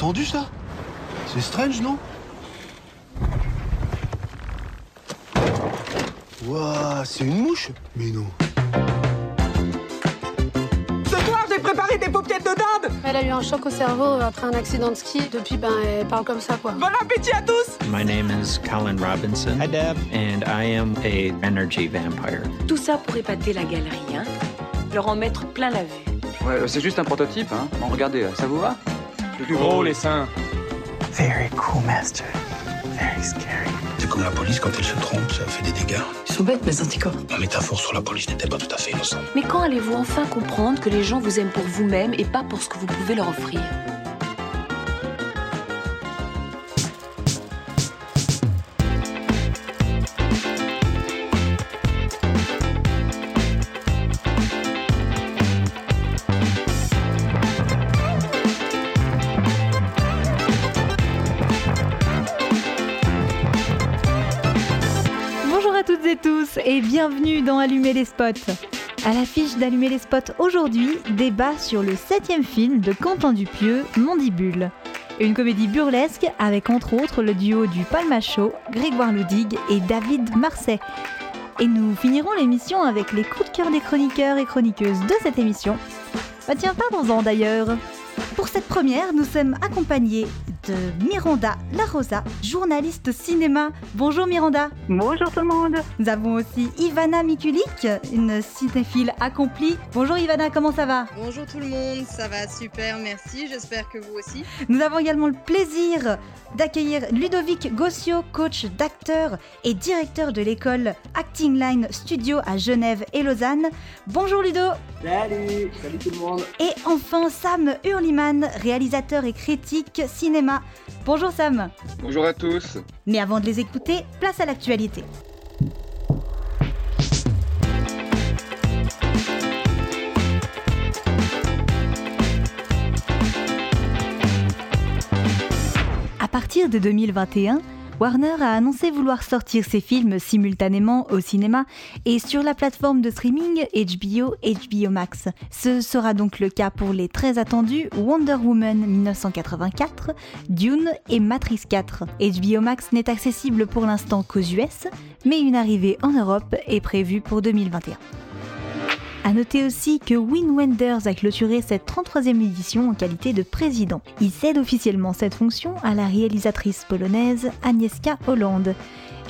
entendu ça? C'est strange, non? Waouh, c'est une mouche? Mais non. Ce soir, j'ai préparé des paupiètes de dinde Elle a eu un choc au cerveau après un accident de ski. Depuis, ben, elle parle comme ça, quoi. Bon appétit à tous My name is Colin Robinson. Hi, Deb. And I am a energy vampire. Tout ça pour épater la galerie, hein Leur en mettre plein la vue. Ouais, c'est juste un prototype, hein. Bon, regardez, ça vous va? Plus gros, les seins. Very cool, master. Very scary. C'est comme la police, quand elle se trompe, ça fait des dégâts. Ils sont bêtes, mes anticorps. Ma métaphore sur la police n'était pas tout à fait innocente. Mais quand allez-vous enfin comprendre que les gens vous aiment pour vous-même et pas pour ce que vous pouvez leur offrir? Bienvenue dans Allumer les spots. À l'affiche d'Allumer les spots aujourd'hui, débat sur le septième film de Quentin Dupieux, Mandibule. Une comédie burlesque avec entre autres le duo du Palmacho, Grégoire Ludig et David Marseille. Et nous finirons l'émission avec les coups de cœur des chroniqueurs et chroniqueuses de cette émission. Bah tiens, parlons-en d'ailleurs. Pour cette première, nous sommes accompagnés de Miranda La Rosa, journaliste cinéma. Bonjour Miranda. Bonjour tout le monde. Nous avons aussi Ivana Mikulik, une cinéphile accomplie. Bonjour Ivana, comment ça va? Bonjour tout le monde, ça va super, merci, j'espère que vous aussi. Nous avons également le plaisir d'accueillir Ludovic Gossio, coach d'acteur et directeur de l'école Acting Line Studio à Genève et Lausanne. Bonjour Ludo Salut Salut tout le monde Et enfin Sam Hurliman, réalisateur et critique cinéma. Bonjour Sam Bonjour à tous Mais avant de les écouter, place à l'actualité. À partir de 2021, Warner a annoncé vouloir sortir ses films simultanément au cinéma et sur la plateforme de streaming HBO HBO Max. Ce sera donc le cas pour les très attendus Wonder Woman 1984, Dune et Matrix 4. HBO Max n'est accessible pour l'instant qu'aux US, mais une arrivée en Europe est prévue pour 2021. A noter aussi que Win Wenders a clôturé cette 33e édition en qualité de président. Il cède officiellement cette fonction à la réalisatrice polonaise Agnieszka Holland.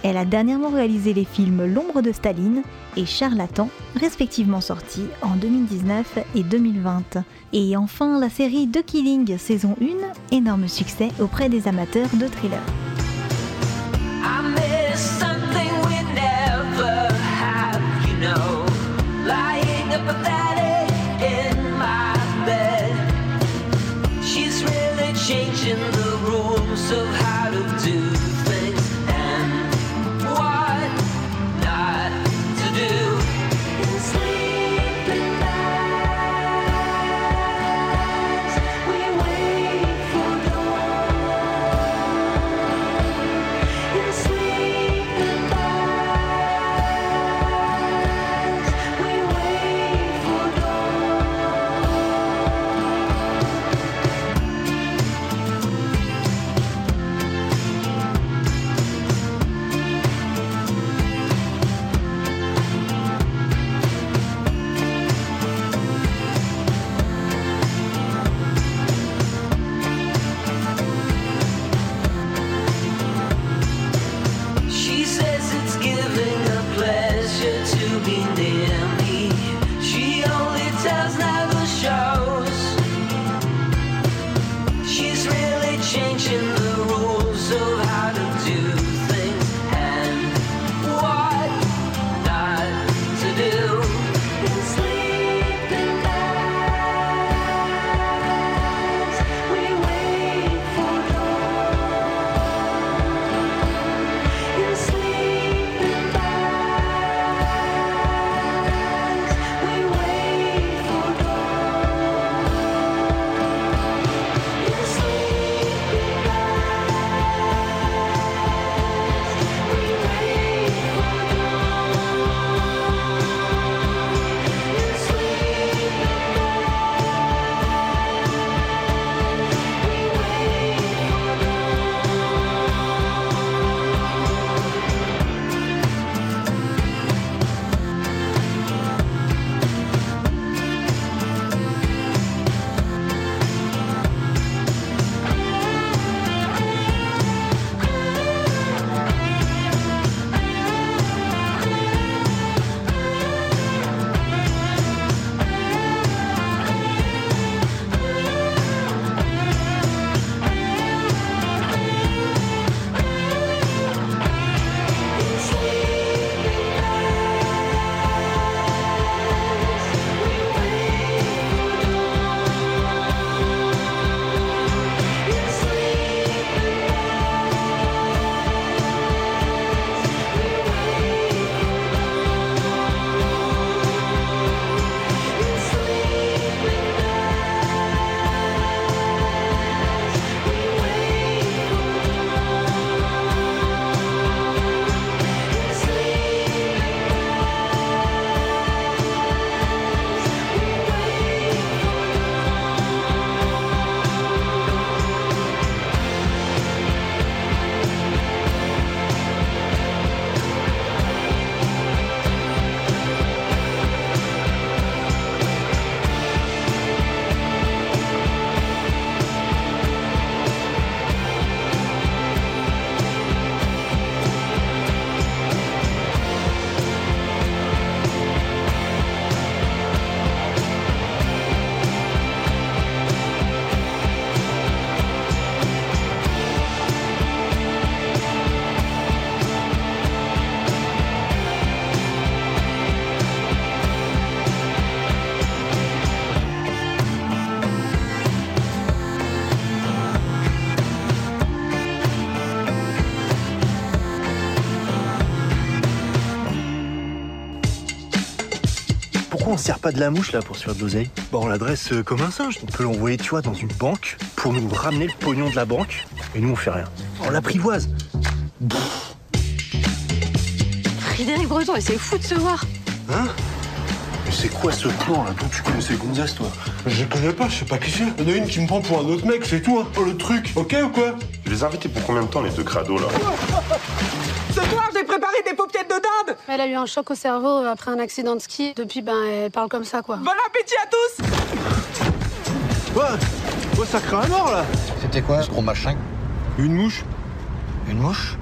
Elle a dernièrement réalisé les films L'ombre de Staline et Charlatan, respectivement sortis en 2019 et 2020. Et enfin la série The Killing saison 1, énorme succès auprès des amateurs de thrillers. Sert pas de la mouche là pour se faire de l'oseille Bon, on l'adresse euh, comme un singe. On peut l'envoyer, tu vois, dans une banque pour nous ramener le pognon de la banque. Et nous, on fait rien. On l'apprivoise. Frédéric Breton, et c'est fou de se voir. Hein? Mais c'est quoi ce plan là? D'où tu connais ces gonzesses, toi Je connais pas, je sais pas qui c'est. Il y en a une qui me prend pour un autre mec, c'est tout. Hein. Oh, le truc, ok ou quoi? Tu les as invités pour combien de temps, les deux crados, là? Ce soir, j'ai préparé des paupiètes de dinde. Elle a eu un choc au cerveau après un accident de ski. Depuis, ben, elle parle comme ça, quoi. Bon appétit à tous. Ouais Ouais, ça craint à mort là. C'était quoi ce gros machin? Une mouche. Une mouche?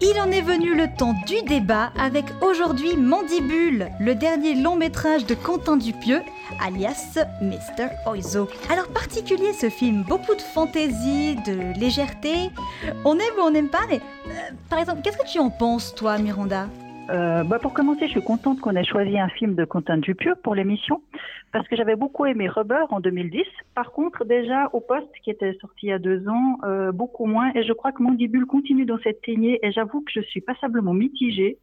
Il en est venu le temps du débat avec aujourd'hui Mandibule, le dernier long métrage de Quentin Dupieux, alias Mr. Oizo. Alors particulier ce film, beaucoup de fantaisie, de légèreté. On aime ou on n'aime pas, mais euh, par exemple, qu'est-ce que tu en penses toi Miranda? Euh, bah pour commencer, je suis contente qu'on ait choisi un film de Quentin Dupieux pour l'émission, parce que j'avais beaucoup aimé Rubber en 2010. Par contre, déjà au poste qui était sorti il y a deux ans, euh, beaucoup moins, et je crois que Mandibule continue dans cette lignée, et j'avoue que je suis passablement mitigée,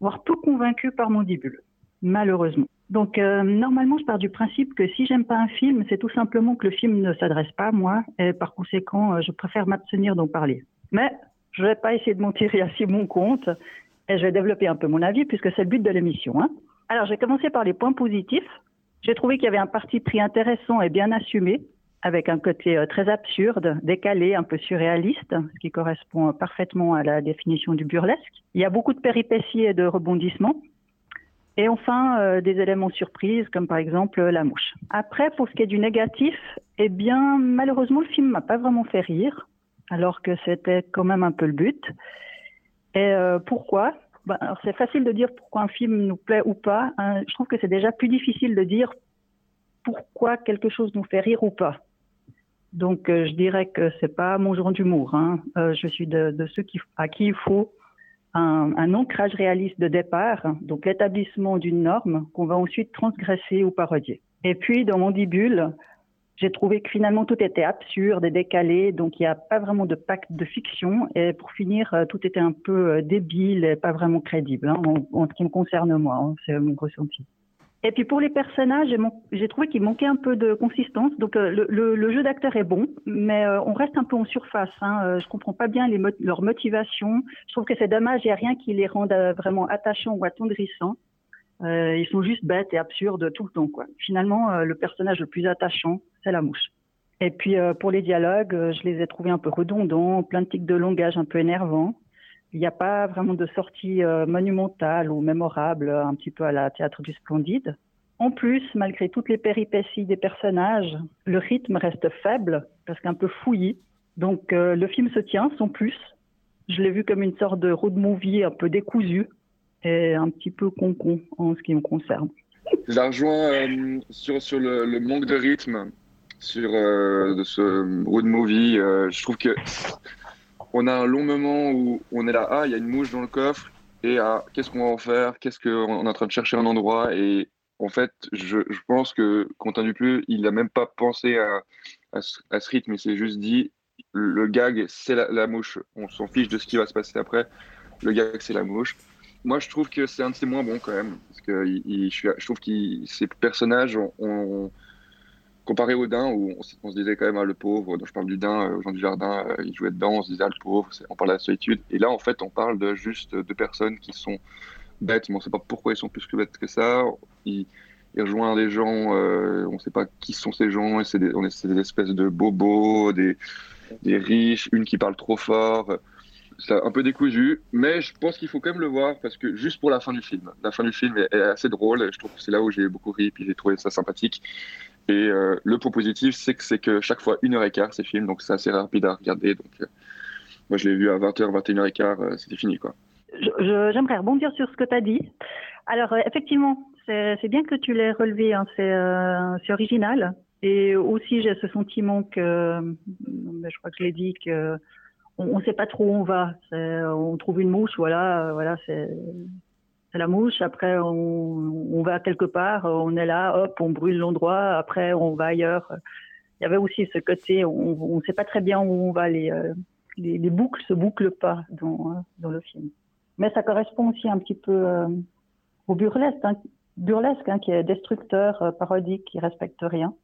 voire peu convaincue par Mandibule, malheureusement. Donc euh, normalement, je pars du principe que si j'aime pas un film, c'est tout simplement que le film ne s'adresse pas à moi, et par conséquent, euh, je préfère m'abstenir d'en parler. Mais je vais pas essayer de m'en tirer à si bon compte. Et je vais développer un peu mon avis puisque c'est le but de l'émission. Hein. Alors, j'ai commencé par les points positifs. J'ai trouvé qu'il y avait un parti pris intéressant et bien assumé, avec un côté euh, très absurde, décalé, un peu surréaliste, ce qui correspond parfaitement à la définition du burlesque. Il y a beaucoup de péripéties et de rebondissements. Et enfin, euh, des éléments surprises, comme par exemple euh, la mouche. Après, pour ce qui est du négatif, eh bien, malheureusement, le film m'a pas vraiment fait rire, alors que c'était quand même un peu le but. Et euh, pourquoi? Ben, c'est facile de dire pourquoi un film nous plaît ou pas. Hein. Je trouve que c'est déjà plus difficile de dire pourquoi quelque chose nous fait rire ou pas. Donc euh, je dirais que c'est pas mon genre d'humour. Hein. Euh, je suis de, ceux qui, à qui il faut un, ancrage réaliste de départ, donc l'établissement d'une norme qu'on va ensuite transgresser ou parodier. Et puis dans Mandibule, j'ai trouvé que finalement tout était absurde et décalé, donc il n'y a pas vraiment de pacte de fiction. Et pour finir, euh, tout était un peu euh, débile et pas vraiment crédible, hein, en, ce qui me concerne moi, hein, c'est mon ressenti. Et puis pour les personnages, j'ai trouvé qu'il manquait un peu de consistance. Donc euh, le, jeu d'acteur est bon, mais on reste un peu en surface. Hein. Je comprends pas bien les mo leur motivation. Je trouve que c'est dommage, il n'y a rien qui les rende vraiment attachants ou attendrissants. Euh, ils sont juste bêtes et absurdes tout le temps. Finalement, euh, le personnage le plus attachant, c'est la mouche. Et puis euh, pour les dialogues, je les ai trouvés un peu redondants, plein de tics de langage un peu énervants. Il n'y a pas vraiment de sortie monumentale ou mémorable, un petit peu à la théâtre du Splendide. En plus, malgré toutes les péripéties des personnages, le rythme reste faible, parce qu'un peu fouillis. Donc le film se tient, sans plus. Je l'ai vu comme une sorte de road movie un peu décousu, et un petit peu con-con en ce qui me concerne. Je la rejoins euh, sur, sur le, manque de rythme sur euh, de ce road movie. Euh, je trouve que on a un long moment où on est là, ah, il y a une mouche dans le coffre, et ah, qu'est-ce qu'on va en faire Qu'est-ce qu'on est en train de chercher un endroit Et en fait, je, pense que Quentin Dupieux, il n'a même pas pensé à, à, ce, rythme, il s'est juste dit, le gag, c'est la mouche. On s'en fiche de ce qui va se passer après. Le gag, c'est la mouche moi, je trouve que c'est un de ses moins bons quand même. Parce que je, trouve que ces personnages, ont, ont, comparé au Dain, où on, se disait quand même, ah, le pauvre, dont je parle du Dain, euh, Jean du Jardin, euh, il jouait dedans, on se disait, ah, le pauvre, on parle de la solitude. Et là, en fait, on parle de juste de personnes qui sont bêtes, mais on ne sait pas pourquoi ils sont plus que bêtes que ça. Il, il rejoint des gens, euh, on ne sait pas qui sont ces gens, c'est des, espèces de bobos, des riches, une qui parle trop fort c'est un peu décousu, mais je pense qu'il faut quand même le voir parce que juste pour la fin du film. La fin du film est, assez drôle. Je trouve que c'est là où j'ai beaucoup ri, puis j'ai trouvé ça sympathique. Et euh, le point positif, c'est que c'est que chaque fois une heure et quart ces films, donc c'est assez rapide à regarder. Donc euh, moi je l'ai vu à 20h, 21h et quart, euh, c'était fini quoi. J'aimerais rebondir sur ce que tu as dit. Alors euh, effectivement, c'est bien que tu l'aies relevé, hein, c'est original. Et aussi j'ai ce sentiment que, je crois que je l'ai dit que on ne sait pas trop où on va. On trouve une mouche, voilà, voilà, c'est la mouche. Après, on, va quelque part, on est là, hop, on brûle l'endroit. Après, on va ailleurs. Il y avait aussi ce côté, on ne sait pas très bien où on va. Les, les, les boucles se bouclent pas dans, dans le film. Mais ça correspond aussi un petit peu euh, au burlesque. Hein. burlesque, hein, qui est destructeur, euh, parodique, qui respecte rien.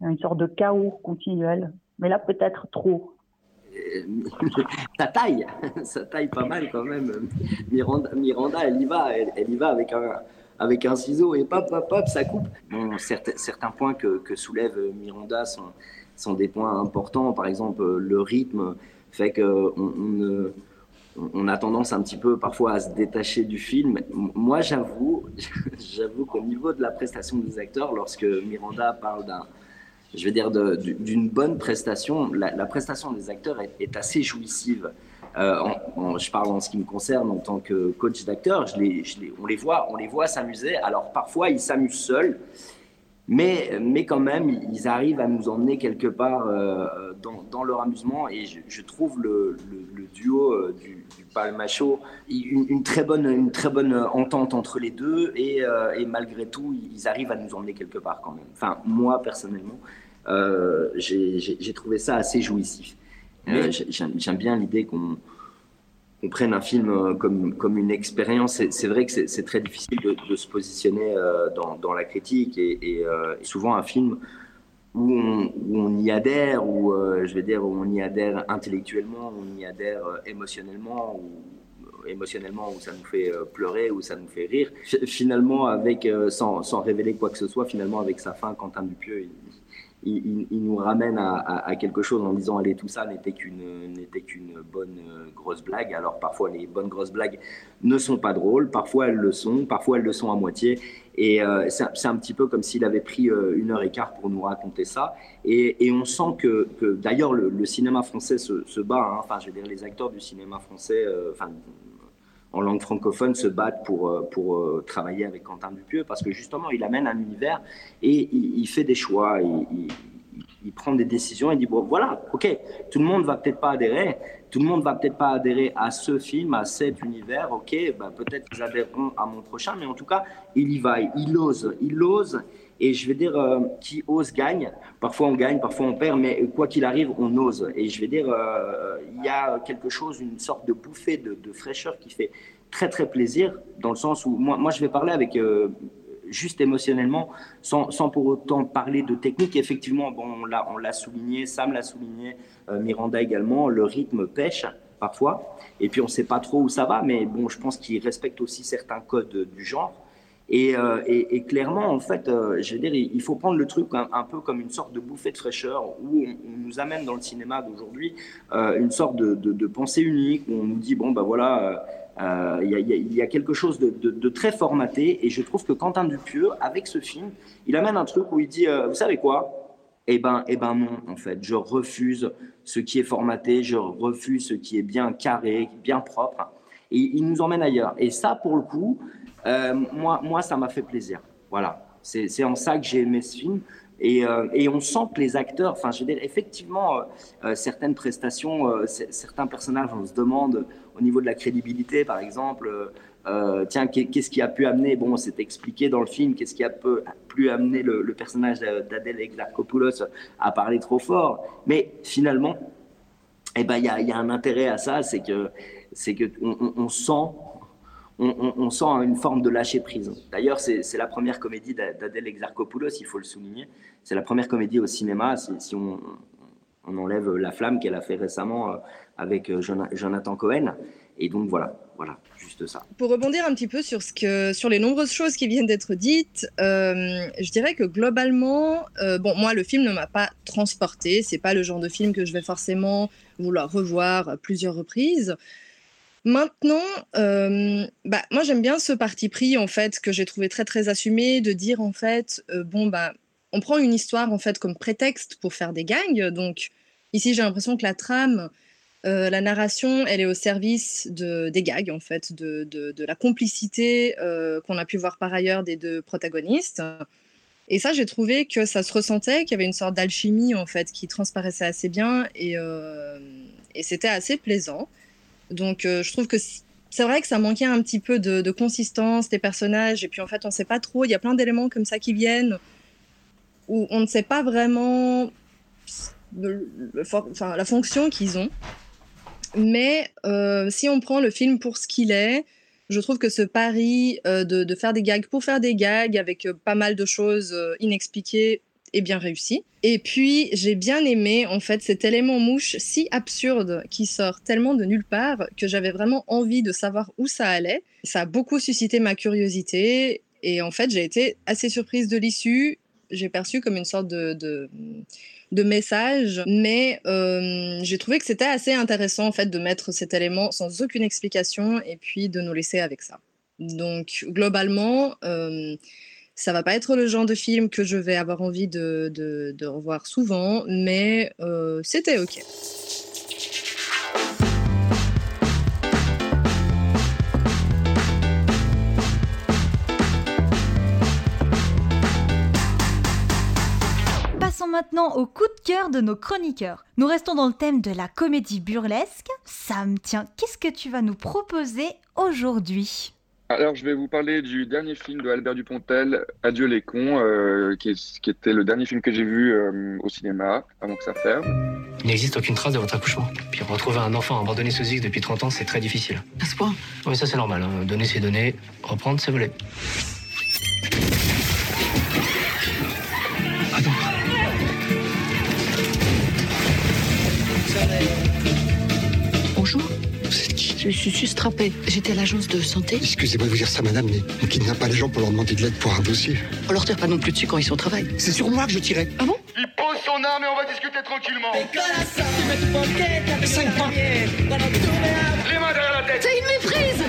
Une sorte de chaos continuel. Mais là, peut-être trop. ça taille, ça taille pas mal quand même. Miranda, Miranda elle y va, elle, y va avec un, avec un ciseau et pop, pop, pop, ça coupe. Certains, certains points que, que soulève Miranda sont, sont des points importants. Par exemple, le rythme fait qu'on on, on, a tendance un petit peu parfois à se détacher du film. Moi, j'avoue, j'avoue qu'au niveau de la prestation des acteurs, lorsque Miranda parle d'un je vais dire, d'une bonne prestation. La, prestation des acteurs est, assez jouissive. Euh, je parle en ce qui me concerne en tant que coach d'acteurs. on les voit, on les voit s'amuser. Alors parfois, ils s'amusent seuls. Mais, mais quand même, ils arrivent à nous emmener quelque part euh, dans, leur amusement. Et je, trouve le, duo euh, du, du Palmacho une, une, très bonne, une très bonne entente entre les deux. Et, et, malgré tout, ils arrivent à nous emmener quelque part quand même. Enfin, moi, personnellement, euh, j'ai trouvé ça assez jouissif. Euh, j'aime bien l'idée qu'on prenne un film euh, comme, comme une expérience. C'est vrai que c'est très difficile de, se positionner dans, dans, la critique et, souvent un film où on, on y adhère, ou je vais dire où on y adhère intellectuellement, où on y adhère émotionnellement, ou émotionnellement où ça nous fait pleurer, ou ça nous fait rire. Finalement, avec sans, sans, révéler quoi que ce soit, finalement avec sa fin, Quentin Dupieux, il, il, nous ramène à, quelque chose en disant allez tout ça n'était qu'une n'était qu'une bonne euh, grosse blague. Alors parfois les bonnes grosses blagues ne sont pas drôles. Parfois elles le sont. Parfois elles le sont à moitié. Et euh, c'est un petit peu comme s'il avait pris euh, une heure et quart pour nous raconter ça. Et, on sent que, d'ailleurs le, cinéma français se, bat hein. enfin je veux dire les acteurs du cinéma français enfin en langue francophone se battent pour, pour travailler avec Quentin Dupieux parce que justement il amène un univers et il, fait des choix, il, il, prend des décisions et dit bon voilà, ok, tout le monde va peut-être pas adhérer, tout le monde va peut-être pas adhérer à ce film, à cet univers, ok, bah, peut-être qu'ils adhéreront à mon prochain, mais en tout cas il y va, il ose, il ose. Et je vais dire, euh, qui ose gagne. Parfois on gagne, parfois on perd, mais quoi qu'il arrive, on ose. Et je vais dire, euh, il y a quelque chose, une sorte de bouffée de, fraîcheur qui fait très très plaisir, dans le sens où moi, je vais parler avec euh, juste émotionnellement, sans, sans, pour autant parler de technique. Effectivement, bon, on l'a souligné, Sam l'a souligné, Miranda également, le rythme pêche parfois. Et puis on ne sait pas trop où ça va, mais bon, je pense qu'il respecte aussi certains codes du genre. Euh, et, clairement, en fait, euh, je veux dire, il faut prendre le truc un, peu comme une sorte de bouffée de fraîcheur où on, nous amène dans le cinéma d'aujourd'hui euh, une sorte de, pensée unique où on nous dit bon, ben voilà. Il y, a quelque chose de, très formaté et je trouve que Quentin Dupieux, avec ce film, il amène un truc où il dit, vous savez quoi? Eh ben, eh ben non, en fait, je refuse ce qui est formaté, je refuse ce qui est bien carré, bien propre, et il nous emmène ailleurs. Et ça, pour le coup, euh, moi, moi, ça m'a fait plaisir. Voilà. C'est en ça que j'ai aimé ce film. Et, euh, et, on sent que les acteurs, enfin, je veux dire, effectivement, euh, certaines prestations, certains personnages, on se demande au niveau de la crédibilité, par exemple, tiens, qu'est-ce qui a pu amener, bon, c'est expliqué dans le film, qu'est-ce qui a pu, pu amener le, personnage d'Adèle Exarchopoulos à parler trop fort. Mais finalement, eh ben, il y, a, y, a un intérêt à ça, c'est que, que on, on sent on, sent une forme de lâcher prise. D'ailleurs, c'est la première comédie d'Adèle Exarchopoulos, il faut le souligner. C'est la première comédie au cinéma, si, on, enlève La Flamme qu'elle a fait récemment euh, avec euh, Jonathan Cohen. Et donc voilà, voilà, juste ça. Pour rebondir un petit peu sur, ce que, sur les nombreuses choses qui viennent d'être dites, euh, je dirais que globalement, bon, moi, le film ne m'a pas transporté. C'est pas le genre de film que je vais forcément vouloir revoir à plusieurs reprises. Maintenant, euh, bah, moi j'aime bien ce parti pris en fait que j'ai trouvé très très assumé de dire en fait euh, bon bah on prend une histoire en fait comme prétexte pour faire des gangs. Donc ici j'ai l'impression que la trame, euh, la narration, elle est au service de, des gags en fait, de, de, de la complicité qu'on a pu voir par ailleurs des deux protagonistes. Et ça, j'ai trouvé que ça se ressentait, qu'il y avait une sorte d'alchimie en fait qui transparaissait assez bien et, et c'était assez plaisant. Donc, euh, je trouve que c'est vrai que ça manquait un petit peu de, consistance des personnages. Et puis, en fait, on ne sait pas trop. Il y a plein d'éléments comme ça qui viennent où on ne sait pas vraiment la fonction qu'ils ont. Mais euh, si on prend le film pour ce qu'il est, Je trouve que ce pari euh, de, faire des gags pour faire des gags avec pas mal de choses inexpliquées est bien réussi. Et puis, j'ai bien aimé, en fait, cet élément mouche si absurde qui sort tellement de nulle part que j'avais vraiment envie de savoir où ça allait. Ça a beaucoup suscité ma curiosité. Et en fait, j'ai été assez surprise de l'issue. J'ai perçu comme une sorte de, de, de message, mais euh, j'ai trouvé que c'était assez intéressant, en fait, de mettre cet élément sans aucune explication et puis de nous laisser avec ça. Donc, globalement, euh, ça va pas être le genre de film que je vais avoir envie de, revoir souvent, mais euh, c'était ok. Passons maintenant au coup de cœur de nos chroniqueurs. Nous restons dans le thème de la comédie burlesque. Sam, tiens, qu'est-ce que tu vas nous proposer aujourd'hui? Alors, je vais vous parler du dernier film de Albert Dupontel, Adieu les cons, euh, qui, est- qui était le dernier film que j'ai vu euh, au cinéma avant que ça ferme. Il n'existe aucune trace de votre accouchement. Puis retrouver un enfant abandonné sous X depuis 30 ans, c'est très difficile. À ce point Oui, ça c'est normal. hein. Donner c'est donner, reprendre c'est voler. Je suis juste trappée. J'étais à l'agence de santé. Excusez-moi de vous dire ça, madame, mais on kidnappe pas les gens pour leur demander de l'aide pour un dossier. On leur tire pas non plus dessus quand ils sont au travail. C'est sur moi que je tirais. Ah bon Il pose son arme et on va discuter tranquillement. Cinq points. Les mains derrière la tête. C'est une méprise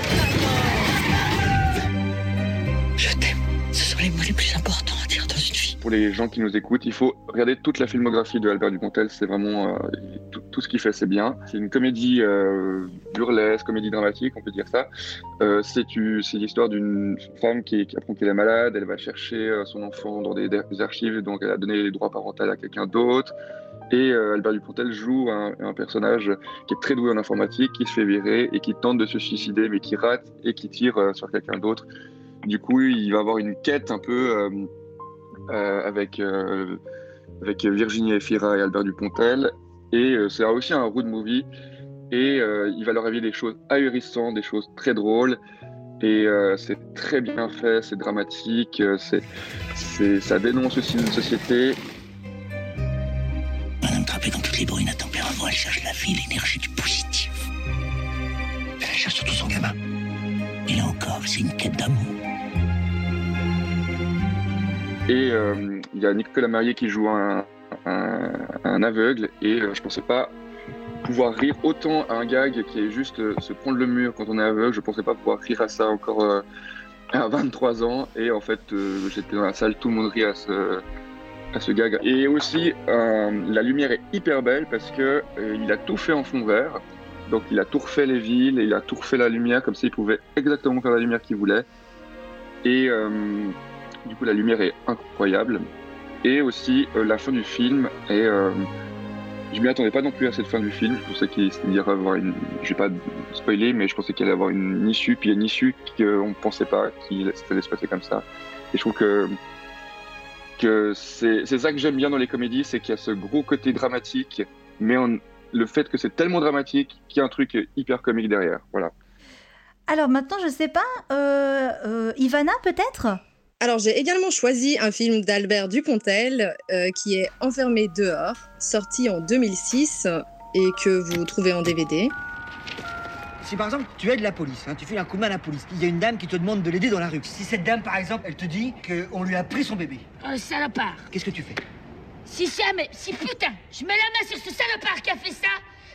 Pour les gens qui nous écoutent, il faut regarder toute la filmographie de Albert Dupontel. C'est vraiment euh, tout, ce qu'il fait, c'est bien. C'est une comédie euh, burlesque, comédie dramatique, on peut dire ça. Euh, c'est l'histoire d'une femme qui, qui apprend qu'elle est malade. Elle va chercher son enfant dans des, des archives, donc elle a donné les droits parentaux à quelqu'un d'autre. Et Albert Dupontel joue un, personnage qui est très doué en informatique, qui se fait virer et qui tente de se suicider, mais qui rate et qui tire sur quelqu'un d'autre. Du coup, il va avoir une quête un peu avec, euh, avec Virginie Efira et Albert Dupontel. Et euh, c'est aussi un road movie. Et euh, il va leur arriver des choses ahurissantes, des choses très drôles. Et euh, c'est très bien fait, c'est dramatique, euh, c'est, ça dénonce aussi une société. Madame Trappé, dans toutes les bruines à tempérament, elle cherche la vie, l'énergie du positif. Elle cherche surtout son gamin. Et là encore, c'est une quête d'amour. Et euh, il y a Nicolas Marié qui joue un, aveugle. Et euh, je pensais pas pouvoir rire autant à un gag qui est juste euh, se prendre le mur quand on est aveugle. Je pensais pas pouvoir rire à ça encore à 23 ans. Et en fait, j'étais dans la salle, tout le monde rit à ce, gag. Et aussi, la lumière est hyper belle parce que euh, il a tout fait en fond vert. Donc il a tout refait les villes, il a tout refait la lumière, comme ça il pouvait exactement faire la lumière qu'il voulait. Et du coup la lumière est incroyable. Et aussi euh, la fin du film est... euh, je m'y attendais pas non plus à cette fin du film, je pensais qu'il aurait avoir une... Je vais pas spoiler, mais je pensais qu'il allait avoir une issue, puis il y a une issue qu'on ne pensait pas qu'il allait se passer comme ça. Et je trouve que que c'est ça que j'aime bien dans les comédies, c'est qu'il y a ce gros côté dramatique, mais le fait que c'est tellement dramatique qu'il y a un truc hyper comique derrière. Voilà. Alors maintenant, je sais pas, euh, euh, Ivana peut-être? Alors, j'ai également choisi un film d'Albert Dupontel euh, qui est Enfermé dehors, sorti en 2006 et que vous trouvez en DVD. Si par exemple tu aides la police, hein, tu files un coup de main à la police, il y a une dame qui te demande de l'aider dans la rue. Si cette dame par exemple, elle te dit qu'on lui a pris son bébé, Oh, salopard qu'est-ce que tu fais? Si jamais, si putain, je mets la main sur ce salopard qui a fait ça,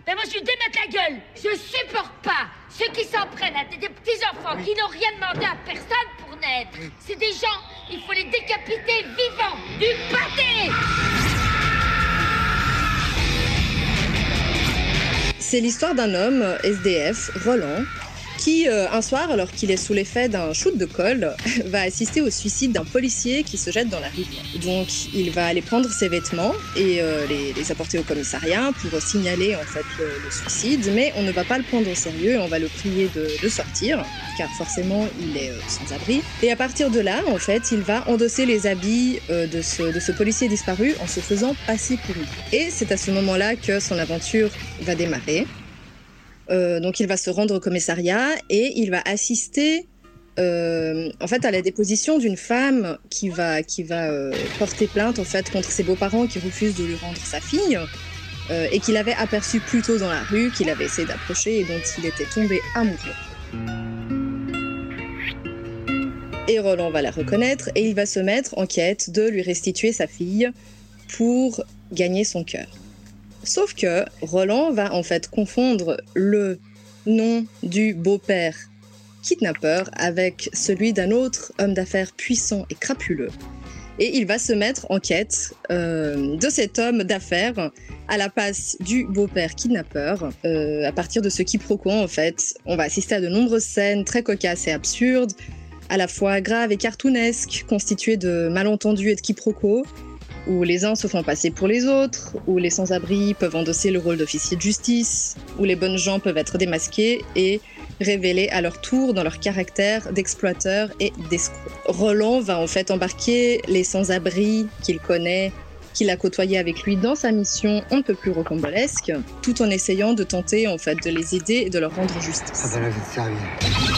ben moi je lui démette la gueule. Je supporte pas ceux qui s'en prennent à des, des petits-enfants qui n'ont rien demandé à personne pour naître. C'est des gens, il faut les décapiter vivants Du pâté. C'est l'histoire d'un homme, SDF, Roland, qui, euh, un soir, alors qu'il est sous l'effet d'un shoot de colle, va assister au suicide d'un policier qui se jette dans la rivière. Donc, il va aller prendre ses vêtements et euh, les, apporter au commissariat pour signaler en fait le, suicide, mais on ne va pas le prendre au sérieux et on va le prier de, sortir, car forcément, il est euh, sans abri. Et à partir de là, en fait, il va endosser les habits de ce policier disparu en se faisant passer pour lui. Et c'est à ce moment-là que son aventure va démarrer. Euh, donc il va se rendre au commissariat et il va assister euh, en fait à la déposition d'une femme qui va, qui va euh, porter plainte en fait contre ses beaux-parents qui refusent de lui rendre sa fille et qu'il avait aperçu plus tôt dans la rue, qu'il avait essayé d'approcher et dont il était tombé amoureux. Et Roland va la reconnaître et il va se mettre en quête de lui restituer sa fille pour gagner son cœur. Sauf que Roland va en fait confondre le nom du beau-père kidnappeur avec celui d'un autre homme d'affaires puissant et crapuleux. Et il va se mettre en quête euh, de cet homme d'affaires à la place du beau-père kidnappeur. Euh, à partir de ce quiproquo, en fait, on va assister à de nombreuses scènes très cocasses et absurdes, à la fois graves et cartoonesques, constituées de malentendus et de quiproquos, où les uns se font passer pour les autres, où les sans-abri peuvent endosser le rôle d'officier de justice, où les bonnes gens peuvent être démasqués et révélés à leur tour dans leur caractère d'exploiteur et d'escroc. Roland va en fait embarquer les sans-abri qu'il connaît, qu'il a côtoyé avec lui dans sa mission on ne peut plus rocambolesque, tout en essayant de tenter en fait de les aider et de leur rendre justice. Ça va vite servir.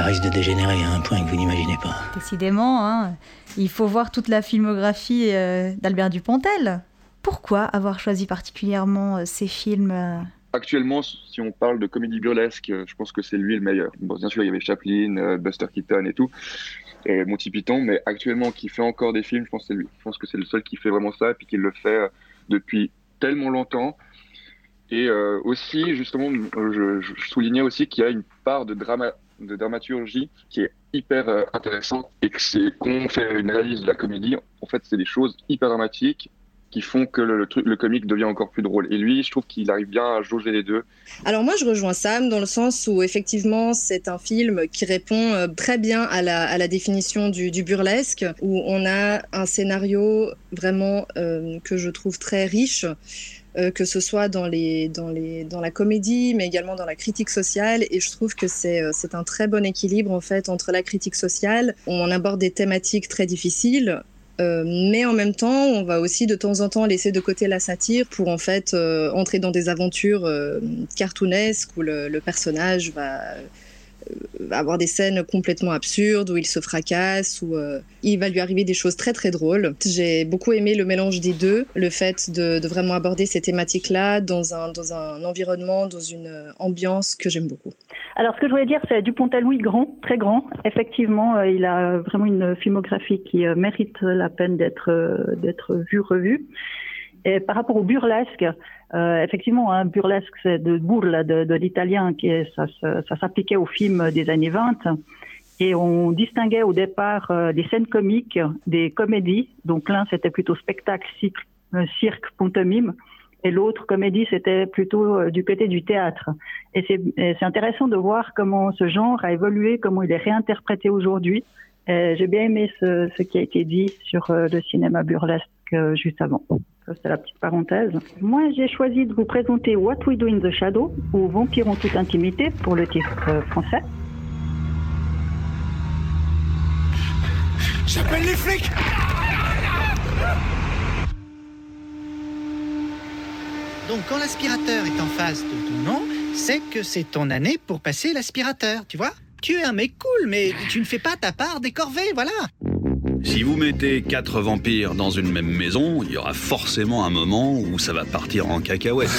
Ça risque de dégénérer à un point que vous n'imaginez pas. Décidément, hein, il faut voir toute la filmographie euh, d'Albert Dupontel. Pourquoi avoir choisi particulièrement euh, ces films euh Actuellement, si on parle de comédie burlesque, je pense que c'est lui le meilleur. Bon, bien sûr, il y avait Chaplin, euh, Buster Keaton et tout, et Monty Python, mais actuellement, qui fait encore des films, je pense que c'est lui. Je pense que c'est le seul qui fait vraiment ça, et puis qui le fait euh, depuis tellement longtemps. Et euh, aussi, justement, je, je soulignais aussi qu'il y a une part de, drama, de dramaturgie qui est hyper euh, intéressante, et que c'est quand on fait une analyse de la comédie, en fait, c'est des choses hyper dramatiques qui font que le, truc, le comique devient encore plus drôle. Et lui, je trouve qu'il arrive bien à jauger les deux. Alors moi, je rejoins Sam dans le sens où effectivement, c'est un film qui répond euh, très bien à la, à la définition du, du burlesque, où on a un scénario vraiment euh, que je trouve très riche. Euh, que ce soit dans, les, dans, les, dans la comédie, mais également dans la critique sociale. Et je trouve que c'est euh, un très bon équilibre en fait entre la critique sociale. On aborde des thématiques très difficiles, euh, mais en même temps, on va aussi de temps en temps laisser de côté la satire pour en fait entrer dans des aventures cartoonesques où le, personnage va avoir des scènes complètement absurdes où il se fracasse où euh, il va lui arriver des choses très très drôles. J'ai beaucoup aimé le mélange des deux, le fait de, vraiment aborder ces thématiques-là dans un, dans un environnement, dans une euh, ambiance que j'aime beaucoup. Alors, ce que je voulais dire, c'est Dupontel, oui, grand, très grand. Effectivement, euh, il a vraiment une filmographie qui euh, mérite la peine d'être euh, d'être vue, revue. Et par rapport au burlesque, euh, effectivement, un burlesque, c'est de burla, de, l'italien, qui ça, s'appliquait aux films des années 20. Et on distinguait au départ euh, des scènes comiques des comédies. Donc l'un, c'était plutôt spectacle, cycle, euh, cirque, pantomime. Et l'autre, comédie, c'était plutôt du côté du théâtre. Et c'est intéressant de voir comment ce genre a évolué, comment il est réinterprété aujourd'hui. J'ai bien aimé ce, ce qui a été dit sur le cinéma burlesque juste avant. Ça, C'était la petite parenthèse. Moi, j'ai choisi de vous présenter What We Do in the Shadow, ou Vampire en toute intimité, pour le titre euh, français. J'appelle les flics Donc quand l'aspirateur est en face de ton nom, c'est que c'est ton année pour passer l'aspirateur, tu vois? Tu es un mec cool, mais tu ne fais pas ta part des corvées, voilà. Si vous mettez quatre vampires dans une même maison, il y aura forcément un moment où ça va partir en cacahuète.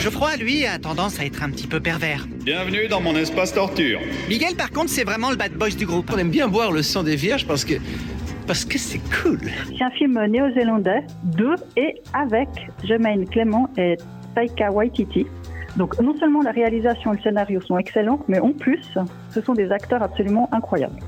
Geoffroy, lui, a tendance à être un petit peu pervers. Bienvenue dans mon espace torture. Miguel, par contre, c'est vraiment le bad boys du groupe. On aime bien boire le sang des vierges parce que parce que c'est cool. C'est un film néo-zélandais de et avec Jemaine Clément et Taika Waititi. Donc non seulement la réalisation et le scénario sont excellents, mais en plus, ce sont des acteurs absolument incroyables.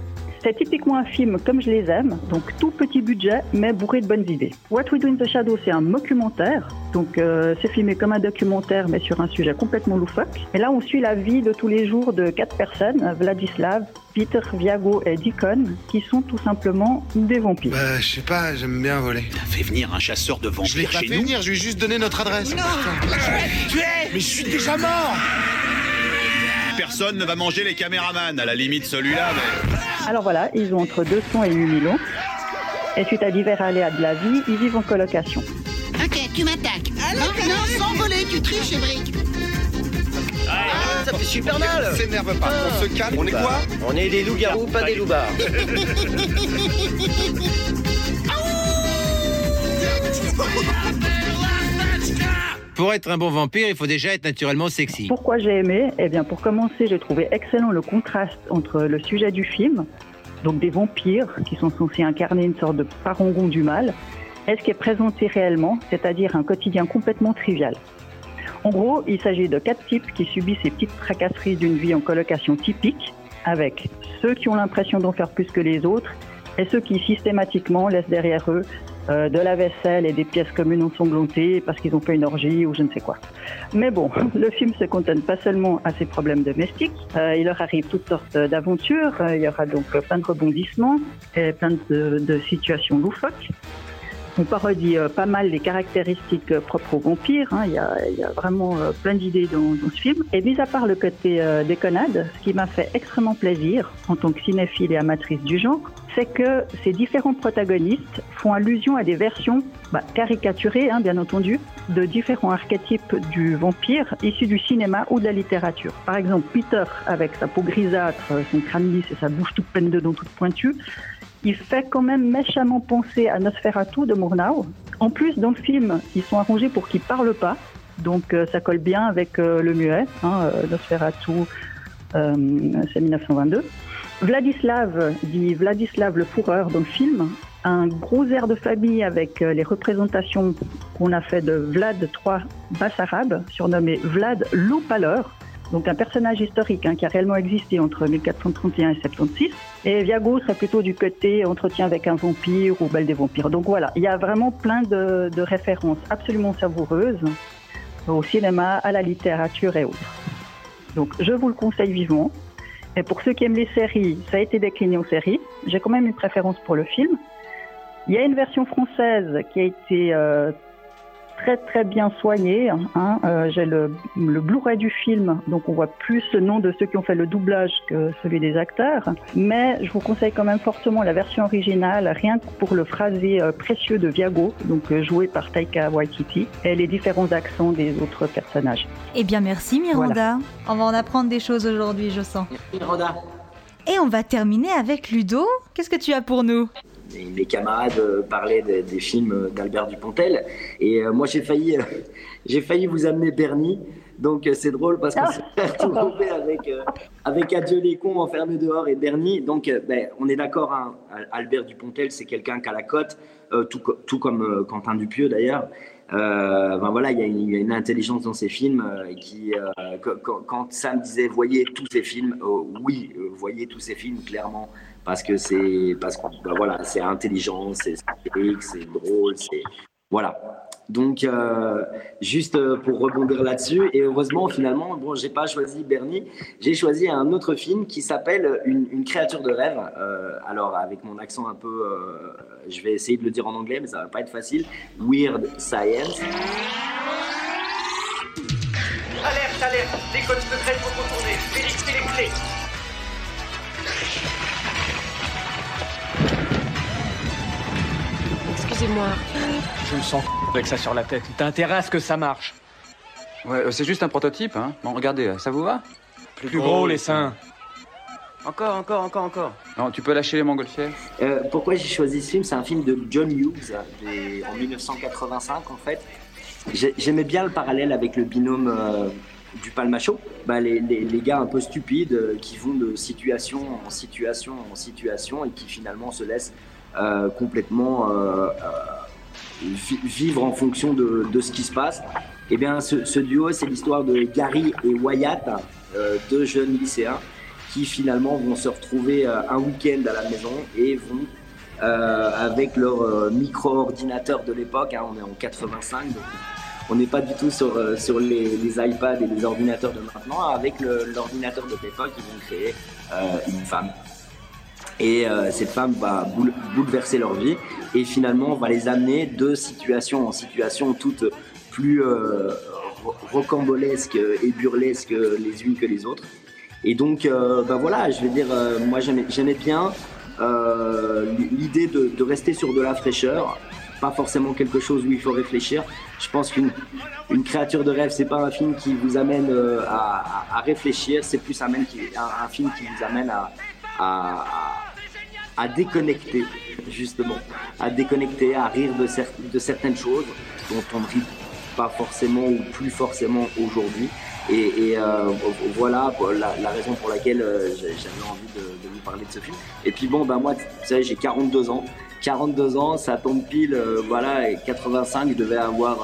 C'est typiquement un film comme je les aime, donc tout petit budget, mais bourré de bonnes idées. What We Do in the Shadow, c'est un documentaire, donc euh, c'est filmé comme un documentaire, mais sur un sujet complètement loufoque. Et là, on suit la vie de tous les jours de quatre personnes, Vladislav, Peter, Viago et Deacon, qui sont tout simplement des vampires. Bah, je sais pas, j'aime bien voler. Fais venir un chasseur de Je l'ai vampires pas chez fait nous. venir, je lui ai juste donné notre adresse. Tu es Mais je suis déjà mort Personne ne va manger les caméramans, à la limite celui-là, mais... Alors voilà, ils ont entre 200 et 8000 ans. Et suite à divers aléas de la vie, ils vivent en colocation. Ok, tu m'attaques. Non, non, sans voler, tu triches, Brick. Ah, ça fait super mal S'énerve pas, on se calme. On est quoi On est des loups-garous, pas des loupards. Pour être un bon vampire, il faut déjà être naturellement sexy. Pourquoi j'ai aimé? Eh bien, pour commencer, j'ai trouvé excellent le contraste entre le sujet du film, donc des vampires qui sont censés incarner une sorte de parangon du mal, et ce qui est présenté réellement, c'est-à-dire un quotidien complètement trivial. En gros, il s'agit de quatre types qui subissent ces petites tracasseries d'une vie en colocation typique, avec ceux qui ont l'impression d'en faire plus que les autres et ceux qui systématiquement laissent derrière eux euh, de la vaisselle et des pièces communes ensanglantées parce qu'ils ont fait une orgie ou je ne sais quoi. Mais bon, le film se contente pas seulement à ces problèmes domestiques, euh, il leur arrive toutes sortes d'aventures, Euh, il y aura donc plein de rebondissements et plein de, de situations loufoques. On parodie pas mal les caractéristiques propres aux vampires. hein. Il, y a, y a vraiment euh, plein d'idées dans, dans ce film. Et mis à part le côté euh, déconnade, ce qui m'a fait extrêmement plaisir en tant que cinéphile et amatrice du genre, c'est que ces différents protagonistes font allusion à des versions bah, caricaturées, hein, bien entendu, de différents archétypes du vampire issus du cinéma ou de la littérature. Par exemple, Peter, avec sa peau grisâtre, son crâne lisse et sa bouche toute pleine de dents toute pointue, il fait quand même méchamment penser à Nosferatu de Murnau. En plus, dans le film, ils sont arrangés pour qu'il parle pas, donc euh, ça colle bien avec euh, le muet. Hein, euh, Nosferatu, c'est 1922. Vladislav dit Vladislav le fourreur dans le film. Un gros air de famille avec les représentations qu'on a fait de Vlad III Bassarab, surnommé Vlad l'Oupaleur, donc un personnage historique hein, qui a réellement existé entre 1431 et 76. Et Viago serait plutôt du côté entretien avec un vampire ou belle des vampires. Donc voilà, il y a vraiment plein de, de références absolument savoureuses au cinéma, à la littérature et autres. Donc je vous le conseille vivement. Et pour ceux qui aiment les séries, ça a été décliné en série. J'ai quand même une préférence pour le film. Il y a une version française qui a été euh, très très bien soignée. hein. Euh, J'ai le, le Blu-ray du film, donc on voit plus le nom de ceux qui ont fait le doublage que celui des acteurs. Mais je vous conseille quand même fortement la version originale, rien que pour le phrasé euh, précieux de Viago, donc euh, joué par Taika Waititi, et les différents accents des autres personnages. Eh bien, merci Miranda. On va en apprendre des choses aujourd'hui, je sens. Miranda. Et on va terminer avec Ludo. Qu'est-ce que tu as pour nous? Mes, mes camarades euh, parlaient des, des films d'Albert Dupontel et euh, moi j'ai failli, euh, j'ai failli vous amener Bernie. Donc c'est drôle parce qu'on s'est retrouvé avec, euh, avec Adieu les cons enfermés dehors et Bernie. Donc euh, ben, on est d'accord, hein, Albert Dupontel c'est quelqu'un qui a la cote, euh, tout, co- tout comme Quentin Dupieux d'ailleurs. Ben voilà, il y, a une- il y a une intelligence dans ses films qui, quand- quand, Sam disait voyez tous ces films, oui, voyez tous ces films clairement parce que c'est parce que ben voilà, c'est intelligent, c'est drôle, c'est voilà. Donc euh, juste euh, pour rebondir là-dessus et heureusement finalement bon j'ai pas choisi Bernie, j'ai choisi un autre film qui s'appelle une, créature de rêve. Euh, alors avec mon accent un peu, je vais essayer de le dire en anglais mais ça va pas être facile. Weird Science. Alerte, alerte Excusez-moi. Je me sens avec ça sur la tête. T'as intérêt à ce que ça marche. Ouais, euh, c'est juste un prototype, hein. Bon, regardez, euh, ça vous va? Plus, gros, les seins. Encore, encore, encore, encore. Non, tu peux lâcher les montgolfières Euh, pourquoi j'ai choisi ce film? C'est un film de John Hughes des- en 1985 en fait. J'ai- J'aimais bien le parallèle avec le binôme euh, du Palmacho. Bah, les, les- les gars un peu stupides euh, qui vont de situation en situation en situation et qui finalement se laissent complètement euh, euh, vi- vivre en fonction de, ce qui se passe. Et bien ce, duo, c'est l'histoire de Gary et Wyatt, euh, deux jeunes lycéens qui finalement vont se retrouver euh, un week-end à la maison et vont euh, avec leur euh, micro-ordinateur de l'époque, hein, on est en 85, donc on n'est pas du tout sur, euh, les, les iPads et les ordinateurs de maintenant, avec l'ordinateur de l'époque, ils vont créer euh, une femme. Et euh, cette femme va boule- bouleverser leur vie et finalement va les amener de situation en situation toutes plus euh, ro- rocambolesques et burlesques les unes que les autres. Et donc, euh, bah voilà, je vais dire, euh, moi j'aimais bien. euh, l'idée de, de rester sur de la fraîcheur, pas forcément quelque chose où il faut réfléchir. Je pense qu'une une créature de rêve, c'est pas un film qui vous amène euh, à, à- à réfléchir, c'est plus un film qui vous amène à, à, à- déconnecter, justement, à déconnecter, à rire de, cer- de certaines choses dont on ne rit pas forcément ou plus forcément aujourd'hui. Et, euh, voilà la, raison pour laquelle euh, j'avais envie de, vous parler de ce film. Et puis bon, bah moi, vous savez, j'ai 42 ans. 42 ans, ça tombe pile, euh, voilà, et 85, je devais avoir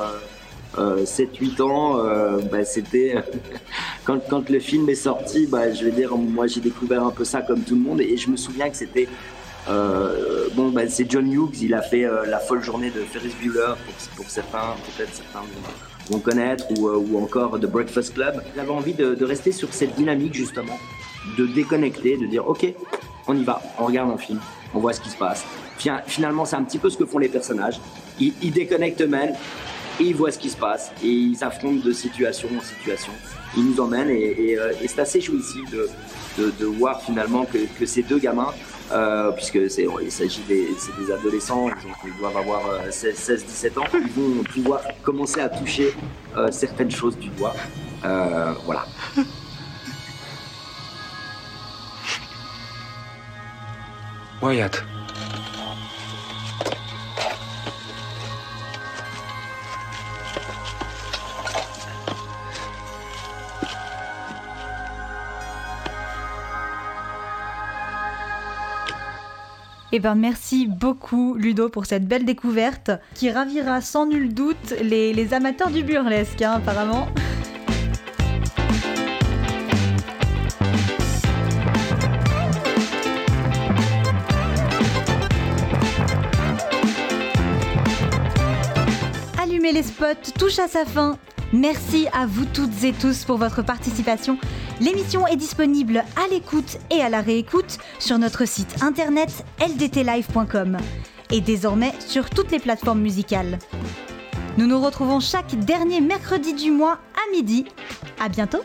euh, 7-8 ans. euh, bah, C'était quand, quand le film est sorti, bah, je vais dire, moi j'ai découvert un peu ça comme tout le monde. Et je me souviens que c'était euh, bon, bah, c'est John Hughes, il a fait euh, La folle journée de Ferris Bueller, pour, certains, peut-être certains vont, connaître, ou, euh, encore The Breakfast Club. J'avais envie de, rester sur cette dynamique, justement, de déconnecter, de dire, ok, on y va, on regarde un film, on voit ce qui se passe. Finalement, c'est un petit peu ce que font les personnages. Ils, déconnectent eux-mêmes, et ils voient ce qui se passe, et ils affrontent de situation en situation. Ils nous emmènent, et, c'est assez jouissif de, de, voir finalement que ces deux gamins, euh, puisque c'est, des, adolescents, ils, doivent avoir euh, 16-17 ans, ils vont pouvoir commencer à toucher euh, certaines choses du doigt. Euh, voilà. Wyatt. Eh ben merci beaucoup Ludo pour cette belle découverte qui ravira sans nul doute les, les amateurs du burlesque hein, apparemment. Allumer les spots touche à sa fin. Merci à vous toutes et tous pour votre participation. L'émission est disponible à l'écoute et à la réécoute sur notre site internet ldtlive.com et désormais sur toutes les plateformes musicales. Nous nous retrouvons chaque dernier mercredi du mois à midi. À bientôt!